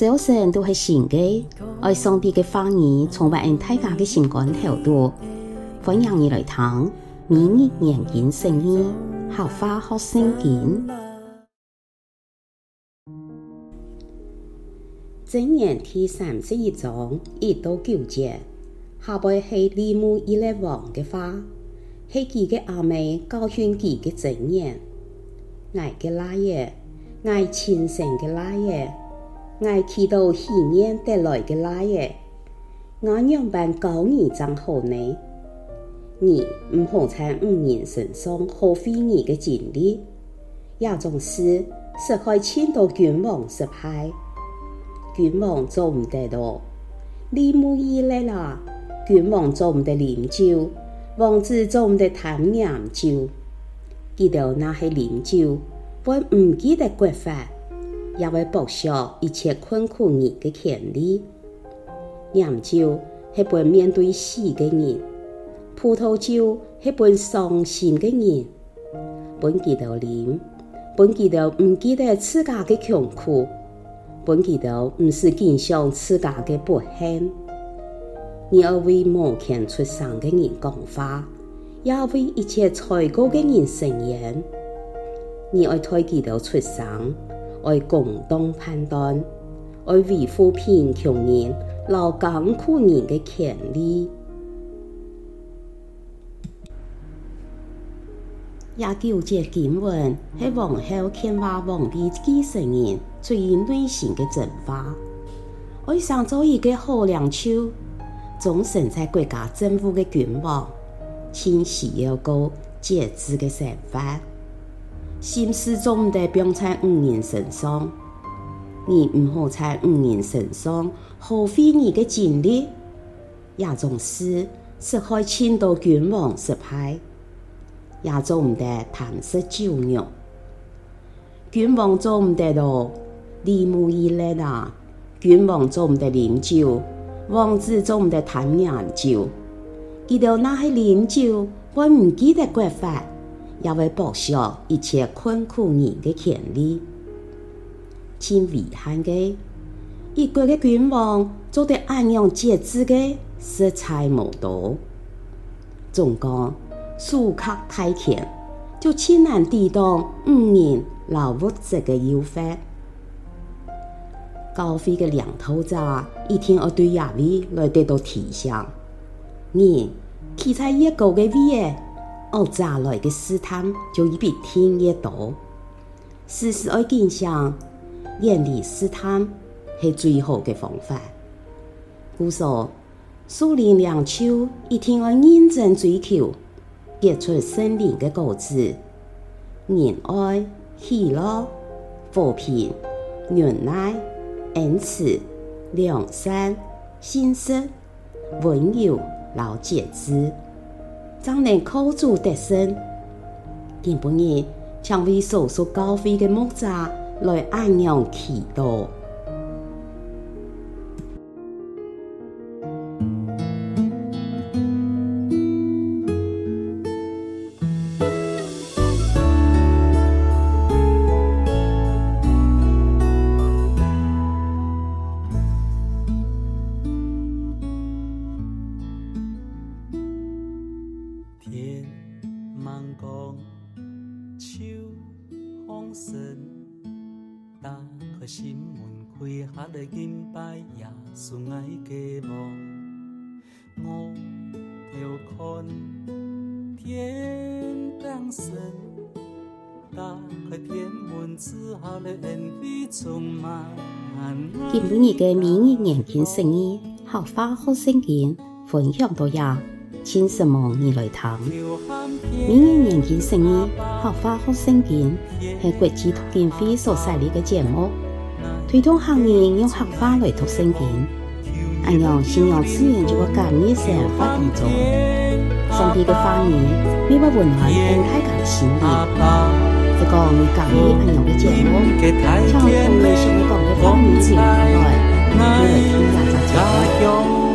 早晨都系新嘅，爱上帝嘅话语充满大家嘅心肝头度，欢迎你来听明日研经圣经，客话学圣经。箴言第三十一章一到九节，下背系利慕伊勒王嘅话，系佢嘅阿妹教训佢嘅箴言，爱嘅拉耶，爱虔诚嘅拉耶。爱祈祷喜宴得来的拉耶，我样办教你怎好呢？你唔好在五人身上耗费你的精力，也总是失害迁到君王失败，君王做唔得到，利慕伊勒啦，君王做唔得饮酒，王子做唔得谈饮酒，记得那些饮酒，我唔记得国法。也会剥削一切困苦人的权利。酿酒系本面对死的人，葡萄酒系本伤心的人。本记得啉，本记得唔记得自家的穷苦，本记得唔是经常自家的不幸。你要为摩拳出生的人讲话，也为一切才高的人伸冤。你要推记得出生。爱共同判断，爱维护贫穷人、劳艰苦人的权利。也纠结经文系王后献给皇帝继承人最内心的惩罚。爱想做一个好领袖，终身在国家政府的君王，请需要过节制的生活。心思总唔得放在五人身上，你唔好在五人身上耗费你的精力，也总是失害迁到君王失败，也做唔得贪食酒肉。君王做唔得咯，利慕伊勒啦，君王做唔得饮酒，王子做唔得谈饮酒，记得那些饮酒，我唔记得国法。也会剥削一切困苦人的权利，真遗憾嘅，一国嘅君王做得安样节制嘅实在无多。总讲苏克太甜，就千难抵挡五人劳物质嘅诱惑。教会嘅领头者一天要对亚威来得到提醒，你企在越高嘅位。恶炸来的试探就一比天越多，时时爱谨想，远离试探是最好的方法。故说，树林两秋一定要认真追求，结出生命的果子，仁爱、喜乐、和平、忍耐、恩慈、良善、信实、温柔、老节制。怎能靠主得胜，今晡日将为所属高飞的木扎来安样祈祷。打开心门，开下来敬拜耶稣爱的梦。我要看天亮神，打开天门之后的恩惠充满。今日嘅明日研经圣经，客话学圣经，分享到呀，请什么你来听？明日研经圣经，客话学圣经，系国际读经会所设立嘅节目，推动行业用合法来读圣经。按样信仰自然就会感染生活当中，上帝嘅话语，每晚温暖人大家心灵。这个你感染按样嘅节目，将从内心嘅讲嘅话语传出来，你来听下就知道。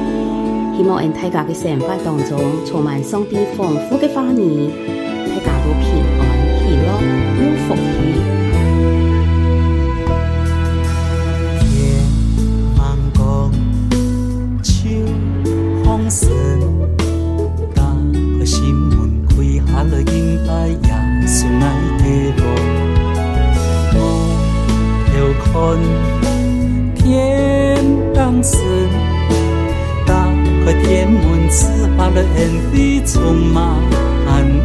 希望在大家嘅生活当中，充满双倍丰富嘅花儿，大家都平安、喜乐、有福气。夜梦中，手风旋，打开心门，开下落阴霾，也送来甜蜜。我眺看天堂时。天门，赐下了恩